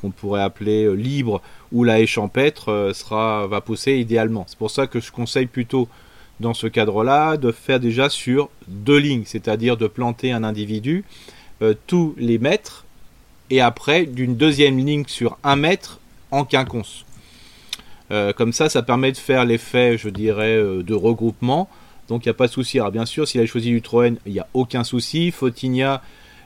qu'on pourrait appeler libre ou la haie champêtre sera, va pousser idéalement. C'est pour ça que je conseille plutôt dans ce cadre-là de faire déjà sur deux lignes, c'est-à-dire de planter un individu tous les mètres et après d'une deuxième ligne sur un mètre en quinconce. Euh, comme ça, ça permet de faire l'effet, je dirais, euh, de regroupement. Donc il n'y a pas de souci. Alors bien sûr, s'il a choisi du Troène, il n'y a aucun souci. Photinia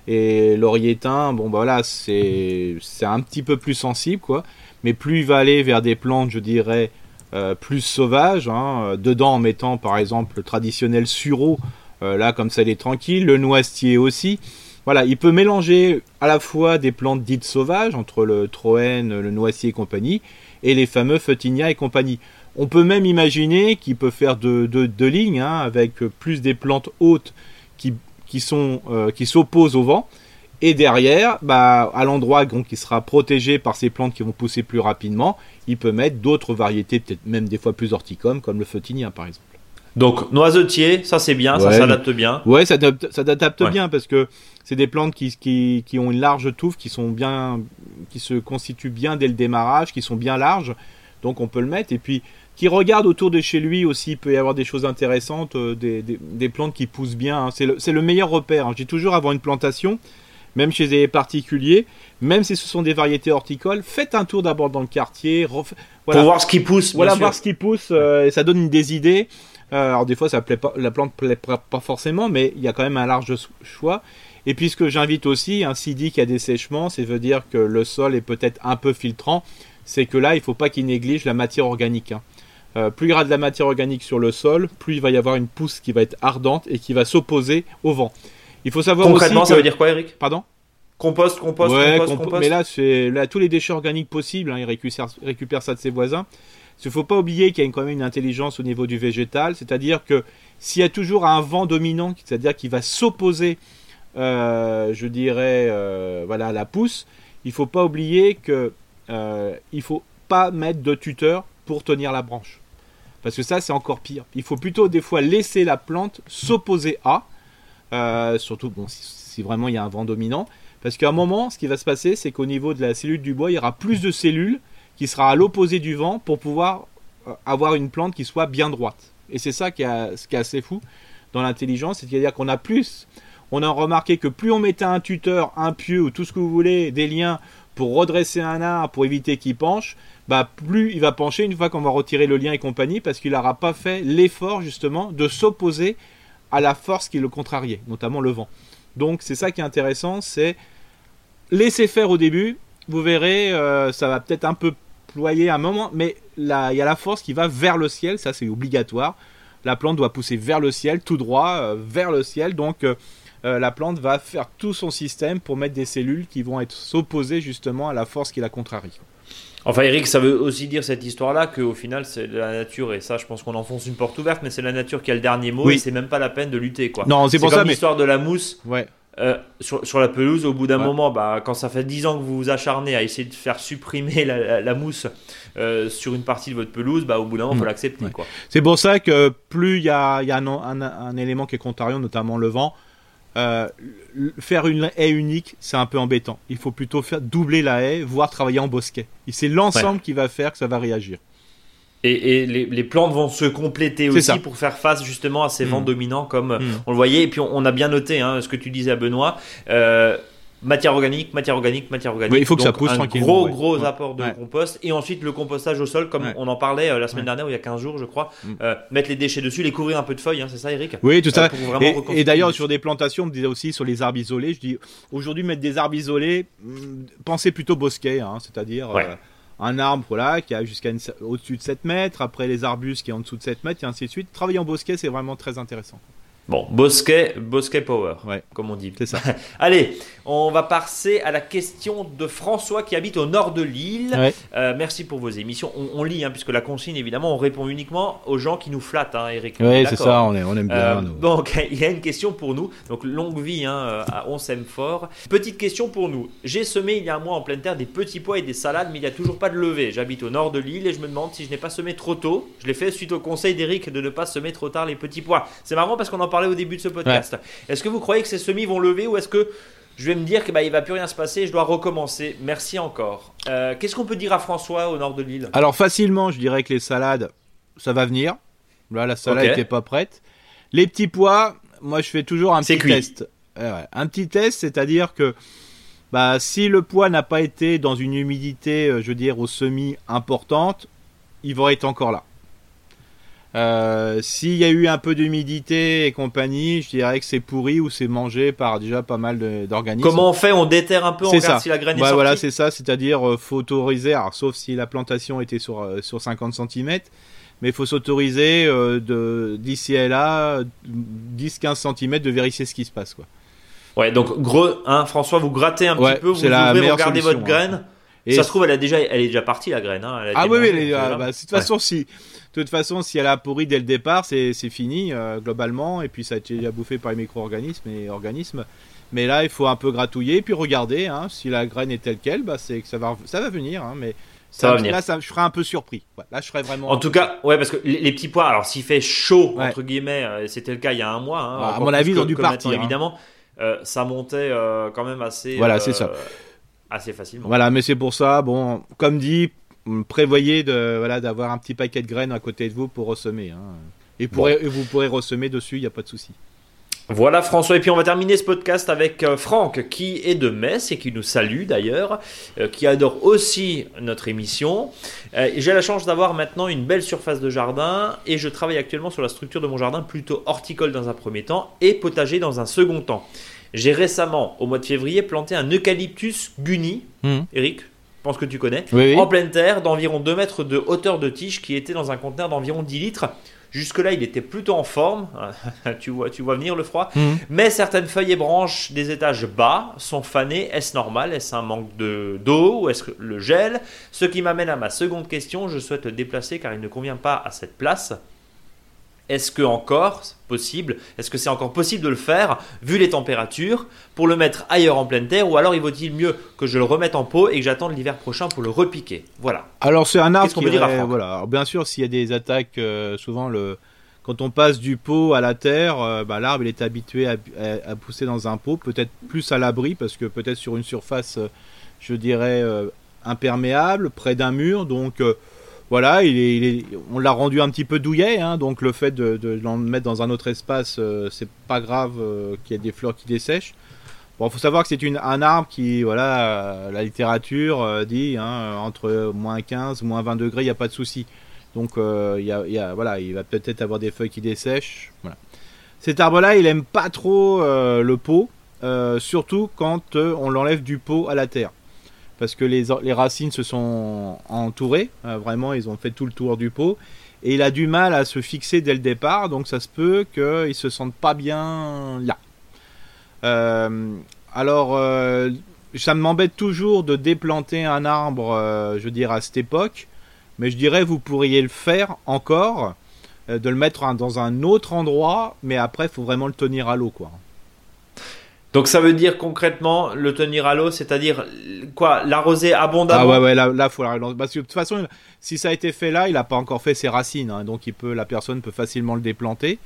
et Laurietin, bon bah voilà, c'est un petit peu plus sensible, quoi. Mais plus il va aller vers des plantes, je dirais, euh, plus sauvages, hein, dedans en mettant par exemple le traditionnel sureau, là comme ça il est tranquille, le noisetier aussi. Voilà, il peut mélanger à la fois des plantes dites sauvages, entre le troène, le noisier et compagnie, et les fameux Photinia et compagnie. On peut même imaginer qu'il peut faire deux de, lignes, hein, avec plus des plantes hautes euh, qui s'opposent au vent, et derrière, bah, à l'endroit qui sera protégé par ces plantes qui vont pousser plus rapidement, il peut mettre d'autres variétés, peut-être même des fois plus horticomes, comme le Photinia par exemple. Donc noisetier, ça c'est bien, ça s'adapte bien. Ouais, ça s'adapte bien parce que c'est des plantes qui, qui, qui, ont une large touffe, qui sont bien, qui se constituent bien dès le démarrage, qui sont bien larges, donc on peut le mettre. Et puis qui regarde autour de chez lui aussi, il peut y avoir des choses intéressantes, euh, des, des, des, plantes qui poussent bien. Hein. C'est le, le, meilleur repère. Hein. Je dis toujours avant une plantation, même chez les particuliers, même si ce sont des variétés horticoles, faites un tour d'abord dans le quartier. Voilà. Pour voir ce qui pousse. Voilà, voir ce qui pousse, euh, et ça donne des idées. Euh, alors des fois, ça plaît pas, la plante plaît pas forcément, mais il y a quand même un large choix. Et puis ce que j'invite aussi, un CD qui a des sèchements, c'est veut dire que le sol est peut-être un peu filtrant, c'est que là, il ne faut pas qu'il néglige la matière organique. Hein. Euh, plus il y aura de la matière organique sur le sol, plus il va y avoir une pousse qui va être ardente et qui va s'opposer au vent. Il faut savoir Concrètement, ça veut dire quoi, Eric? Pardon? Compost, compost, compost, compost, Mais là, c'est là tous les déchets organiques possibles, hein, il récupère, ça de ses voisins. Il ne faut pas oublier qu'il y a quand même une intelligence au niveau du végétal, c'est-à-dire que s'il y a toujours un vent dominant, c'est-à-dire qui va s'opposer, euh, je dirais, euh, voilà, à la pousse, il ne faut pas oublier que euh, il faut pas mettre de tuteur pour tenir la branche. Parce que ça, c'est encore pire. Il faut plutôt des fois laisser la plante s'opposer à, surtout bon, si, vraiment il y a un vent dominant. Parce qu'à un moment, ce qui va se passer, c'est qu'au niveau de la cellule du bois, il y aura plus de cellules qui sera à l'opposé du vent pour pouvoir euh, avoir une plante qui soit bien droite. Et c'est ça qui est, ce qui est assez fou dans l'intelligence, c'est-à-dire qu'on a plus, on a remarqué que plus on mettait un tuteur, un pieu ou tout ce que vous voulez, des liens pour redresser un arbre, pour éviter qu'il penche, bah plus il va pencher une fois qu'on va retirer le lien et compagnie, parce qu'il n'aura pas fait l'effort justement de s'opposer à la force qui le contrariait, notamment le vent. Donc c'est ça qui est intéressant, c'est laisser faire au début, vous verrez, euh, ça va peut-être un peu ployer un moment, mais là, il y a la force qui va vers le ciel, ça c'est obligatoire. La plante doit pousser vers le ciel, tout droit, euh, vers le ciel, donc euh, euh, la plante va faire tout son système pour mettre des cellules qui vont être s'opposer justement à la force qui la contrarie. Enfin, Eric, ça veut aussi dire cette histoire-là qu'au final, c'est la nature, et ça, je pense qu'on enfonce une porte ouverte, mais c'est la nature qui a le dernier mot, et c'est même pas la peine de lutter, quoi. Non, c'est pour ça. l'histoire de la mousse. Ouais. Euh, sur, la pelouse, au bout d'un moment, bah, quand ça fait 10 ans que vous vous acharnez à essayer de faire supprimer la, mousse euh, sur une partie de votre pelouse, bah, au bout d'un moment, il faut l'accepter. C'est pour ça que plus il y a, y a un, un, élément qui est contrariant, notamment le vent, euh, faire une haie unique, c'est un peu embêtant. Il faut plutôt faire doubler la haie, voire travailler en bosquet. Et c'est l'ensemble qui va faire que ça va réagir. Et, les, plantes vont se compléter aussi pour faire face justement à ces vents mm. dominants comme mm. on le voyait. Et puis on, a bien noté hein, ce que tu disais à Benoît. Euh, matière organique, matière organique, matière organique. il faut que ça pousse un Gros, gros apport de compost. Et ensuite, le compostage au sol, comme on en parlait euh, la semaine dernière, ou il y a 15 jours, je crois. Mm. Euh, mettre les déchets dessus, les couvrir un peu de feuilles, hein, c'est ça, Eric? Oui, tout ça. Euh, et, d'ailleurs, sur des plantations, on me disait aussi sur les arbres isolés, je dis aujourd'hui, mettre des arbres isolés, pensez plutôt bosquet, hein, c'est-à-dire. Un arbre voilà, qui a jusqu'à au-dessus de 7 mètres, après les arbustes qui est en dessous de 7 mètres, et ainsi de suite. Travailler en bosquet, c'est vraiment très intéressant. Bon, Bosquet, Bosquet Power, ouais. comme on dit. C'est ça. Allez, on va passer à la question de François qui habite au nord de l'île. Euh, merci pour vos émissions. On, lit, hein, puisque la consigne, évidemment, on répond uniquement aux gens qui nous flattent, hein, Eric. Oui, c'est ça, on, aime bien. Euh, donc, il y a une question pour nous. Donc, longue vie, hein, à on s'aime fort. Petite question pour nous. J'ai semé il y a un mois en pleine terre des petits pois et des salades, mais il n'y a toujours pas de levée. J'habite au nord de l'île et je me demande si je n'ai pas semé trop tôt. Je l'ai fait suite au conseil d'Eric de ne pas semer trop tard les petits pois. C'est marrant parce qu'on en parlait au début de ce podcast. Est-ce que vous croyez que ces semis vont lever ou est-ce que je vais me dire que bah, il va plus rien se passer, je dois recommencer? Merci encore. Euh, qu'est-ce qu'on peut dire à François au nord de l'île Alors facilement, je dirais que les salades, ça va venir. Là, la salade n'était pas prête. Les petits pois, moi, je fais toujours un petit test. un petit test, c'est-à-dire que bah, si le pois n'a pas été dans une humidité, euh, je veux dire, au semi importante, il va être encore là. Euh, s'il y a eu un peu d'humidité et compagnie, je dirais que c'est pourri ou c'est mangé par déjà pas mal d'organismes. Comment on fait? On déterre un peu, on regarde si la graine est sortie? Voilà, c'est ça, c'est-à-dire euh, faut autoriser, alors, sauf si la plantation était sur, euh, sur 50 cm, mais il faut s'autoriser d'ici et là 10-15 cm de vérifier ce qui se passe. Quoi. Ouais, donc gros, hein, François, vous grattez un petit peu, vous ouvrez, vous regardez votre hein. graine. Et ça se trouve, elle, a déjà, elle est déjà partie la graine. Hein, ah oui, oui, ah, bah, de toute façon, si, de toute façon, si elle a pourri dès le départ, c'est fini euh, globalement. Et puis ça a été déjà bouffé par les micro-organismes et organismes. Mais là, il faut un peu gratouiller, puis regarder hein, si la graine est telle quelle, bah, c'est que ça va, ça va venir. Hein, mais Ça, va venir. Là, ça, je serais un peu surpris. là, je serais vraiment. En tout cas, ouais, parce que les, petits pois, alors s'il fait chaud, entre guillemets, euh, c'était le cas il y a un mois. Hein, à mon avis, ils ont dû partir. Hein. Évidemment, euh, ça montait euh, quand même assez. Voilà, c'est ça. Assez facilement. Voilà, mais c'est pour ça, bon, comme dit, prévoyez de, voilà, d'avoir un petit paquet de graines à côté de vous pour ressemer. Hein. Et, vous pourrez ressemer dessus, il n'y a pas de souci. Voilà François, et puis on va terminer ce podcast avec euh, Franck qui est de Metz et qui nous salue d'ailleurs, euh, qui adore aussi notre émission. Euh, j'ai la chance d'avoir maintenant une belle surface de jardin et je travaille actuellement sur la structure de mon jardin plutôt horticole dans un premier temps et potager dans un second temps. J'ai récemment, au mois de février, planté un eucalyptus guni, mmh. Eric, je pense que tu connais, en pleine terre d'environ 2 mètres de hauteur de tige qui était dans un conteneur d'environ 10 litres. Jusque-là, il était plutôt en forme. tu, vois, tu vois venir le froid. Mhm. Mais certaines feuilles et branches des étages bas sont fanées. Est-ce normal? Est-ce un manque d'eau? Ou est-ce le gel? Ce qui m'amène à ma seconde question. Je souhaite le déplacer car il ne convient pas à cette place. Est-ce que encore possible Est-ce que c'est encore possible de le faire vu les températures pour le mettre ailleurs en pleine terre ou alors il vaut-il mieux que je le remette en pot et que j'attende l'hiver prochain pour le repiquer? Voilà. Alors c'est un arbre qui dire voilà. bien sûr s'il y a des attaques euh, souvent le quand on passe du pot à la terre, euh, bah, l'arbre il est habitué à, pousser dans un pot, peut-être plus à l'abri parce que peut-être sur une surface, euh, je dirais imperméable, près d'un mur, donc voilà, il est, on l'a rendu un petit peu douillet, hein, donc le fait de, de, le mettre dans un autre espace, euh, c'est pas grave euh, qu'il y ait des fleurs qui dessèchent. Bon, faut savoir que c'est un arbre qui, voilà, la littérature dit hein, entre moins 15, moins 20 degrés, il n'y a pas de souci. Donc, il y a, voilà, il va peut-être avoir des feuilles qui dessèchent. Voilà. Cet arbre-là, il aime pas trop le pot, surtout quand on l'enlève du pot à la terre parce que les, racines se sont entourées, euh, vraiment, ils ont fait tout le tour du pot, et il a du mal à se fixer dès le départ, donc ça se peut qu'il se sente pas bien là. Euh, alors, euh, ça m'embête toujours de déplanter un arbre, je dirais, à cette époque, mais je dirais vous pourriez le faire encore, de le mettre dans un autre endroit, mais après, il faut vraiment le tenir à l'eau, quoi. Donc ça veut dire concrètement le tenir à l'eau, c'est-à-dire quoi L'arroser abondamment? Ah ouais, ouais là, là faut la Parce que de toute façon, si ça a été fait là, il n'a pas encore fait ses racines, hein, donc il peut, la personne peut facilement le déplanter.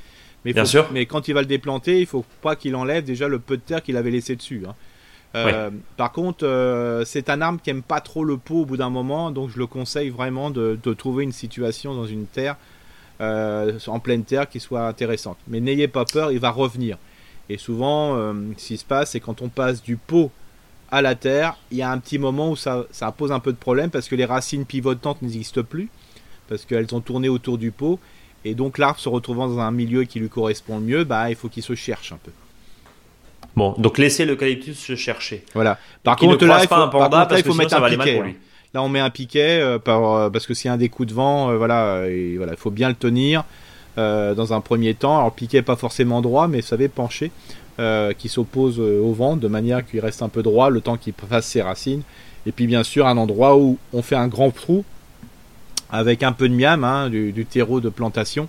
Mais Bien sûr. Mais quand il va le déplanter, il faut pas qu'il enlève déjà le peu de terre qu'il avait laissé dessus. Hein. Euh, par contre, euh, c'est un arbre qui aime pas trop le pot au bout d'un moment, donc je le conseille vraiment de, trouver une situation dans une terre, euh, en pleine terre, qui soit intéressante. Mais n'ayez pas peur, il va revenir. Et souvent, euh, ce qui se passe, c'est quand on passe du pot à la terre, il y a un petit moment où ça, pose un peu de problème parce que les racines pivotantes n'existent plus, parce qu'elles ont tourné autour du pot. Et donc l'arbre se retrouvant dans un milieu qui lui correspond le mieux, bah, il faut qu'il se cherche un peu. Bon, donc laissez l'eucalyptus se chercher. Voilà. Par contre, là, il faut, un panda parce il faut mettre un piquet. Hein. Là, on met un piquet euh, euh, parce que s'il y a un des coups de vent, voilà, voilà, il faut bien le tenir. Euh, dans un premier temps. Alors piquet pas forcément droit, mais savez penché, euh, qui s'oppose euh, au vent de manière qu'il reste un peu droit le temps qu'il fasse ses racines. Et puis bien sûr un endroit où on fait un grand trou avec un peu de miam, hein, du, terreau de plantation,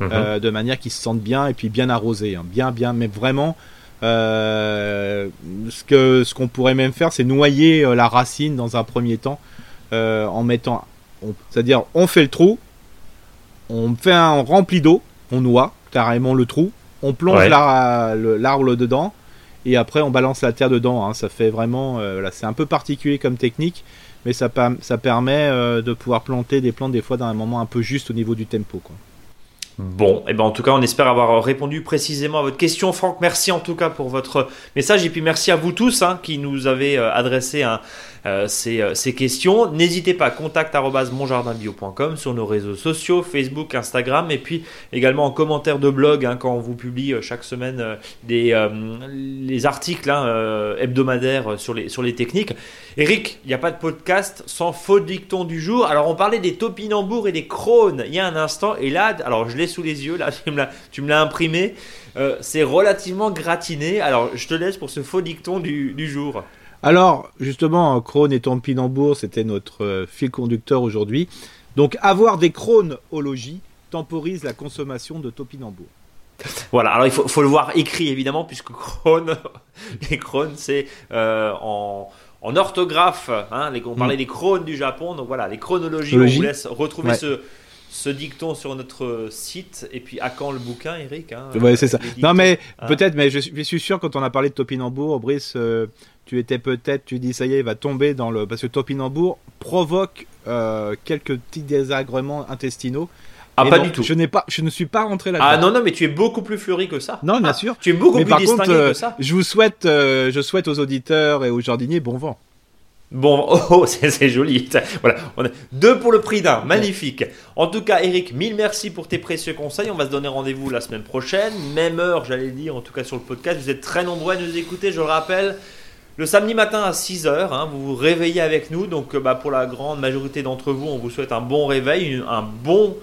mhm. de manière qu'il se sente bien et puis bien arrosé, hein. bien bien, mais vraiment. ce que ce qu'on pourrait même faire, c'est noyer la racine dans un premier temps en mettant, c'est-à-dire on fait le trou, on fait un rempli d'eau, on noie carrément le trou, on plonge l'arbre dedans et après on balance la terre dedans. Hein. Ça fait vraiment, euh, c'est un peu particulier comme technique, mais ça, ça permet euh, de pouvoir planter des plantes des fois dans un moment un peu juste au niveau du tempo. Quoi. Bon, et eh ben en tout cas, on espère avoir répondu précisément à votre question, Franck. Merci en tout cas pour votre message et puis merci à vous tous hein, qui nous avez euh, adressé un, euh, euh, ces, questions. N'hésitez pas, contact.monjardinbio.com sur nos réseaux sociaux, Facebook, Instagram, et puis également en commentaire de blog hein, quand on vous publie euh, chaque semaine des, les articles hein, hebdomadaires sur les, sur les techniques. Eric, il n'y a pas de podcast sans faux dicton du jour. Alors on parlait des topinambours et des crônes il y a un instant, et là, alors je l'ai sous les yeux, là tu me l'as imprimé. c'est relativement gratiné. Alors, je te laisse pour ce faux dicton du, du jour. Alors, justement, Krone et Tampinambour, c'était notre euh, fil conducteur aujourd'hui. Donc, avoir des crônes au logis temporise la consommation de topinambour. Voilà, alors il faut, faut, le voir écrit évidemment, puisque Krone, les Krones, c'est euh, en, en, orthographe. Hein, les, on parlait mm. des Krones du Japon, donc voilà, les chronologies. On vous laisse retrouver ce, ce dicton sur notre site. Et puis, à quand le bouquin, Eric hein, Ouais, c'est ça. Non, mais hein. peut-être, mais je, suis sûr, quand on a parlé de Topinambour, Brice, euh, tu étais peut-être, tu dis, ça y est, il va tomber dans le. Parce que Topinambour provoque euh, quelques petits désagréments intestinaux. Ah, pas du tout. Je n'ai pas, je ne suis pas rentré là-dedans. Ah non, non, mais tu es beaucoup plus fleuri que ça. Non, bien ah, sûr. Tu es beaucoup plus distingué que ça. Euh, je vous souhaite, je souhaite aux auditeurs et aux jardiniers bon vent. Bon, oh, c'est joli. Voilà, on a deux pour le prix d'un, magnifique. En tout cas, Eric, mille merci pour tes précieux conseils. On va se donner rendez-vous la semaine prochaine, même heure, j'allais dire, en tout cas sur le podcast. Vous êtes très nombreux à nous écouter, je le rappelle. Le samedi matin à 6h, hein, vous vous réveillez avec nous. Donc, euh, bah, pour la grande majorité d'entre vous, on vous souhaite un bon réveil, un bon,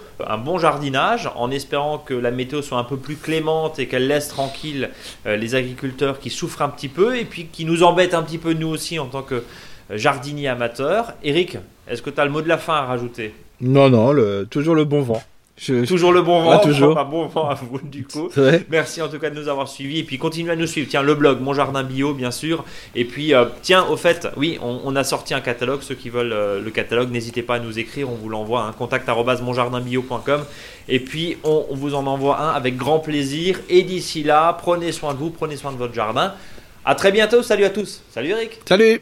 jardinage, en espérant que la météo soit un peu plus clémente et qu'elle laisse tranquille euh, les agriculteurs qui souffrent un petit peu et puis qui nous embêtent un petit peu nous aussi en tant que jardinier amateur. Eric, est-ce que tu as le mot de la fin à rajouter? Non, non, toujours le bon vent. Toujours le bon vent. toujours. Un bon vent à vous, du coup. Merci en tout cas de nous avoir suivis. Et puis continuez à nous suivre. Tiens, le blog, Mon Jardin Bio, bien sûr. Et puis, euh, tiens, au fait, oui, on, a sorti un catalogue. Ceux qui veulent euh, le catalogue, n'hésitez pas à nous écrire. On vous l'envoie. Hein, contact monjardinbio.com. Et puis, on, on vous en envoie un avec grand plaisir. Et d'ici là, prenez soin de vous, prenez soin de votre jardin. À très bientôt. Salut à tous. Salut Eric. Salut.